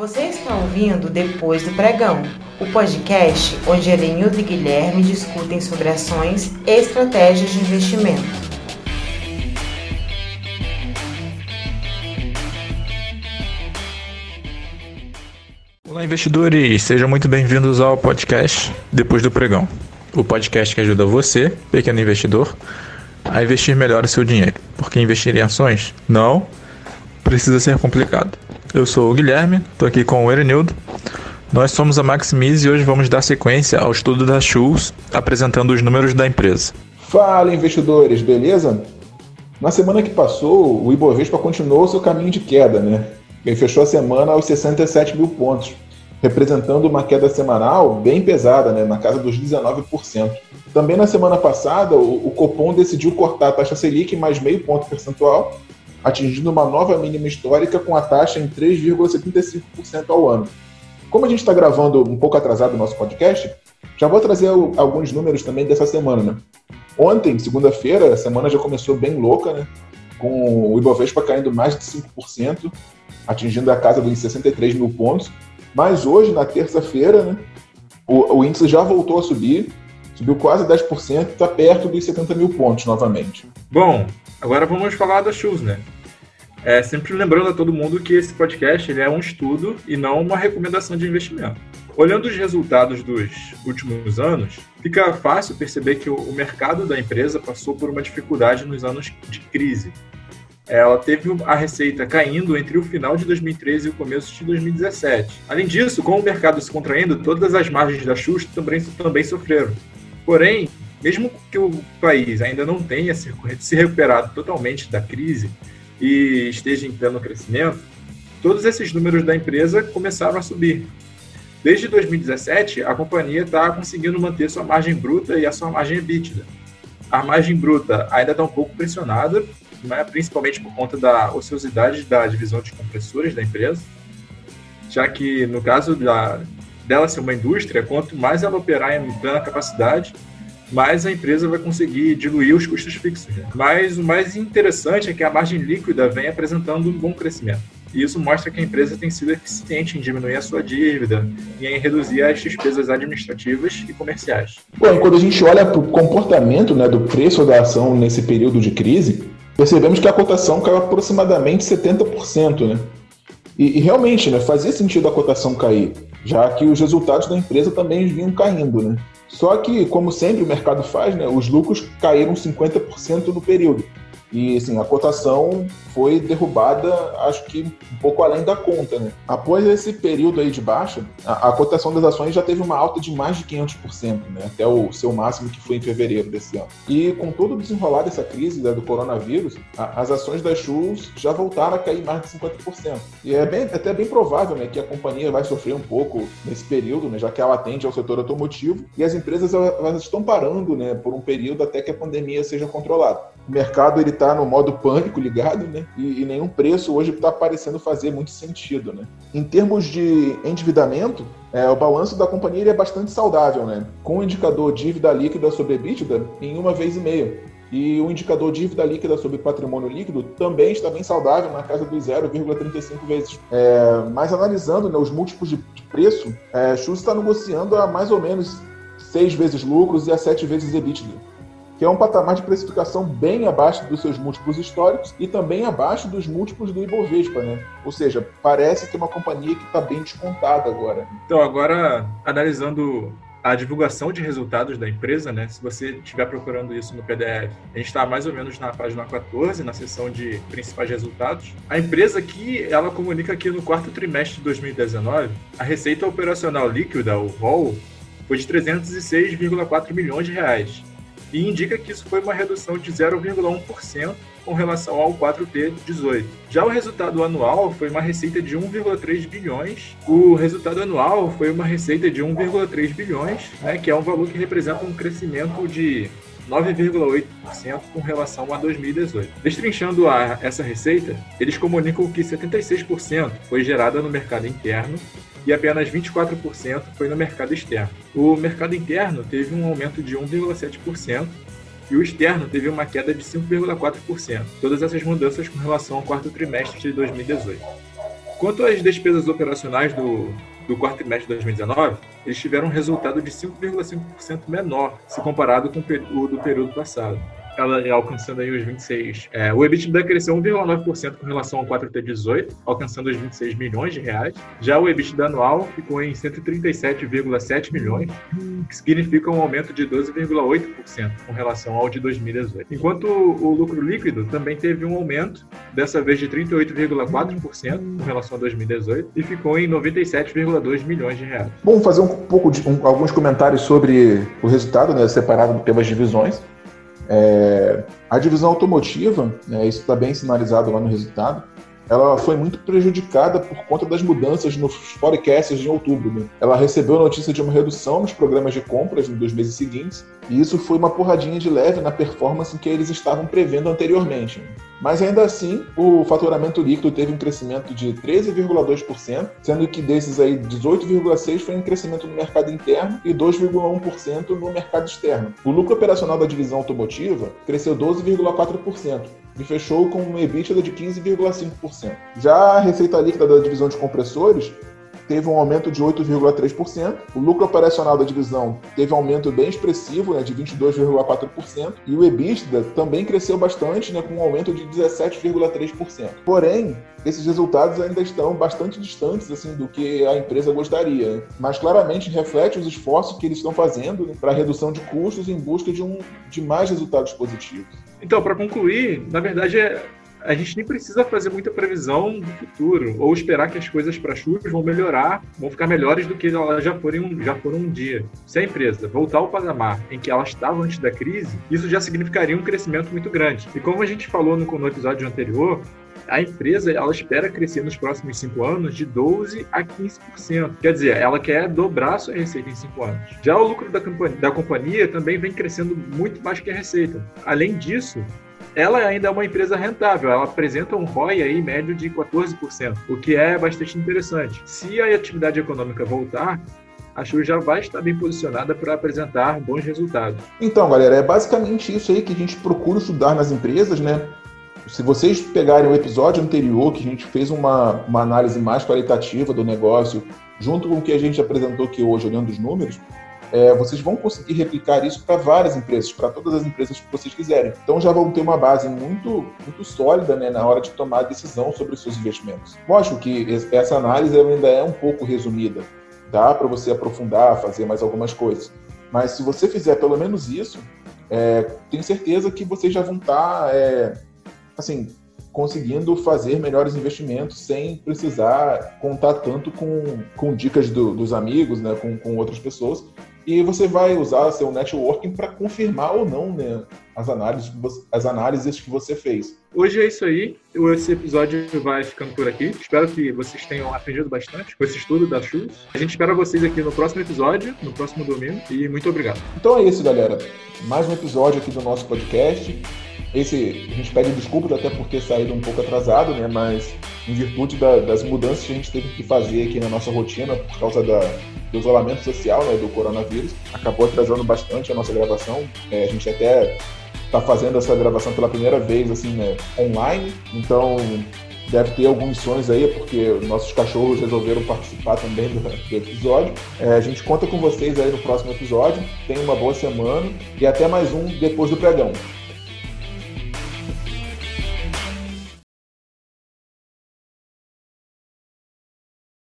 Você está ouvindo Depois do Pregão, o podcast onde Elenildo e Guilherme discutem sobre ações e estratégias de investimento. Olá, investidores! Sejam muito bem-vindos ao podcast Depois do Pregão, o podcast que ajuda você, pequeno investidor, a investir melhor o seu dinheiro, porque investir em ações não precisa ser complicado. Eu sou o Guilherme, estou aqui com o Erenildo. Nós somos a Maximize e hoje vamos dar sequência ao estudo da Schultz, apresentando os números da empresa. Fala, investidores, beleza? Na semana que passou, o Ibovespa continuou seu caminho de queda, né? Ele fechou a semana aos 67 mil pontos, representando uma queda semanal bem pesada, né? na casa dos 19%. Também na semana passada, o Copom decidiu cortar a taxa Selic mais meio ponto percentual atingindo uma nova mínima histórica com a taxa em 3,75% ao ano. Como a gente está gravando um pouco atrasado o nosso podcast, já vou trazer alguns números também dessa semana. Né? Ontem, segunda-feira, a semana já começou bem louca, né? com o Ibovespa caindo mais de 5%, atingindo a casa dos 63 mil pontos. Mas hoje, na terça-feira, né, o, o índice já voltou a subir, subiu quase 10%, está perto dos 70 mil pontos novamente. Bom, agora vamos falar da Shoes, né? É, sempre lembrando a todo mundo que esse podcast ele é um estudo e não uma recomendação de investimento. Olhando os resultados dos últimos anos, fica fácil perceber que o mercado da empresa passou por uma dificuldade nos anos de crise. Ela teve a receita caindo entre o final de 2013 e o começo de 2017. Além disso, com o mercado se contraindo, todas as margens da Xuxa também, também sofreram. Porém, mesmo que o país ainda não tenha se recuperado totalmente da crise e esteja em pleno crescimento, todos esses números da empresa começaram a subir. Desde 2017, a companhia está conseguindo manter sua margem bruta e a sua margem EBITDA. A margem bruta ainda está um pouco pressionada, né, principalmente por conta da ociosidade da divisão de compressores da empresa, já que no caso da, dela ser uma indústria, quanto mais ela operar em plena capacidade, mais a empresa vai conseguir diluir os custos fixos. Né? Mas o mais interessante é que a margem líquida vem apresentando um bom crescimento. E isso mostra que a empresa tem sido eficiente em diminuir a sua dívida e em reduzir as despesas administrativas e comerciais. Bom, quando a gente olha para o comportamento né, do preço da ação nesse período de crise, percebemos que a cotação caiu aproximadamente 70%. Né? E, e realmente, né, fazia sentido a cotação cair já que os resultados da empresa também vinham caindo, né? Só que, como sempre o mercado faz, né, os lucros caíram 50% no período. E assim, a cotação foi derrubada, acho que um pouco além da conta, né? Após esse período aí de baixa, a, a cotação das ações já teve uma alta de mais de 500%, né? Até o seu máximo que foi em fevereiro desse ano. E com todo o desenrolar dessa crise né, do coronavírus, a, as ações das Shoes já voltaram a cair mais de 50%. E é bem, até bem provável, né, que a companhia vai sofrer um pouco nesse período, né, já que ela atende ao setor automotivo e as empresas elas estão parando, né, por um período até que a pandemia seja controlada. O mercado ele está no modo pânico ligado, né? E, e nenhum preço hoje está parecendo fazer muito sentido, né? Em termos de endividamento, é, o balanço da companhia é bastante saudável, né? Com o indicador dívida líquida sobre EBITDA em uma vez e meia. E o indicador dívida líquida sobre patrimônio líquido também está bem saudável, na casa dos 0,35 vezes. É, mas analisando né, os múltiplos de, preço, é, Schultz está negociando a mais ou menos seis vezes lucros e a sete vezes EBITDA que é um patamar de precificação bem abaixo dos seus múltiplos históricos e também abaixo dos múltiplos do Ibovespa, né? Ou seja, parece que é uma companhia que está bem descontada agora. Então, agora, analisando a divulgação de resultados da empresa, né? Se você estiver procurando isso no PDF, a gente está mais ou menos na página 14, na seção de principais resultados. A empresa aqui, ela comunica que no quarto trimestre de 2019, a receita operacional líquida, o ROL, foi de 306,4 milhões de reais, e indica que isso foi uma redução de 0,1% com relação ao 4T18. Já o resultado anual foi uma receita de 1,3 bilhões. O resultado anual foi uma receita de 1,3 bilhões, né, que é um valor que representa um crescimento de 9,8% com relação a 2018. Destrinchando a, essa receita, eles comunicam que 76% foi gerada no mercado interno e apenas 24% foi no mercado externo. O mercado interno teve um aumento de 1,7% e o externo teve uma queda de 5,4%. Todas essas mudanças com relação ao quarto trimestre de 2018. Quanto às despesas operacionais do, do quarto trimestre de 2019, eles tiveram um resultado de 5,5% menor se comparado com o do período passado ela alcançando aí os 26. É, o EBITDA cresceu 1,9% com relação ao 4T 18, alcançando os 26 milhões de reais. Já o EBITDA anual ficou em 137,7 milhões, que significa um aumento de 12,8% com relação ao de 2018. Enquanto o lucro líquido também teve um aumento, dessa vez de 38,4% com relação a 2018, e ficou em 97,2 milhões de reais. Bom, fazer um pouco de um, alguns comentários sobre o resultado, né, separado pelas divisões. É, a divisão automotiva, né, isso está bem sinalizado lá no resultado, ela foi muito prejudicada por conta das mudanças nos forecasts de outubro. Né? Ela recebeu a notícia de uma redução nos programas de compras nos meses seguintes, e isso foi uma porradinha de leve na performance que eles estavam prevendo anteriormente. Mas ainda assim, o faturamento líquido teve um crescimento de 13,2%, sendo que desses aí 18,6% foi um crescimento no mercado interno e 2,1% no mercado externo. O lucro operacional da divisão automotiva cresceu 12,4%, e fechou com uma EBITDA de 15,5%. Já a receita líquida da divisão de compressores teve um aumento de 8,3%. O lucro operacional da divisão teve um aumento bem expressivo, né, de 22,4%. E o EBITDA também cresceu bastante, né, com um aumento de 17,3%. Porém, esses resultados ainda estão bastante distantes assim do que a empresa gostaria, né? mas claramente reflete os esforços que eles estão fazendo né, para redução de custos em busca de, um, de mais resultados positivos. Então, para concluir, na verdade é a gente nem precisa fazer muita previsão do futuro ou esperar que as coisas para chuvas vão melhorar, vão ficar melhores do que elas já foram, já foram um dia. Se a empresa voltar ao patamar em que ela estava antes da crise, isso já significaria um crescimento muito grande. E como a gente falou no, no episódio anterior, a empresa ela espera crescer nos próximos cinco anos de 12% a 15%. Quer dizer, ela quer dobrar sua receita em cinco anos. Já o lucro da, da companhia também vem crescendo muito mais que a receita. Além disso, ela ainda é uma empresa rentável, ela apresenta um ROI aí médio de 14%, o que é bastante interessante. Se a atividade econômica voltar, a Shure já vai estar bem posicionada para apresentar bons resultados. Então, galera, é basicamente isso aí que a gente procura estudar nas empresas, né? Se vocês pegarem o episódio anterior, que a gente fez uma, uma análise mais qualitativa do negócio, junto com o que a gente apresentou aqui hoje, olhando os números, é, vocês vão conseguir replicar isso para várias empresas, para todas as empresas que vocês quiserem. Então já vão ter uma base muito, muito sólida né, na hora de tomar a decisão sobre os seus investimentos. Lógico que essa análise ainda é um pouco resumida, dá para você aprofundar, fazer mais algumas coisas. Mas se você fizer pelo menos isso, é, tenho certeza que vocês já vão estar, tá, é, assim, conseguindo fazer melhores investimentos sem precisar contar tanto com, com dicas do, dos amigos, né, com, com outras pessoas, e você vai usar seu networking para confirmar ou não né, as, análises, as análises que você fez. Hoje é isso aí. Esse episódio vai ficando por aqui. Espero que vocês tenham aprendido bastante com esse estudo da Shoes. A gente espera vocês aqui no próximo episódio, no próximo domingo. E muito obrigado. Então é isso, galera. Mais um episódio aqui do nosso podcast. Esse, a gente pede desculpas até por ter saído um pouco atrasado, né? Mas em virtude da, das mudanças que a gente teve que fazer aqui na nossa rotina por causa da, do isolamento social, né, do coronavírus, acabou atrasando bastante a nossa gravação. É, a gente até está fazendo essa gravação pela primeira vez, assim, né, online. Então, deve ter alguns sons aí, porque nossos cachorros resolveram participar também do, do episódio. É, a gente conta com vocês aí no próximo episódio. Tenha uma boa semana e até mais um depois do pregão.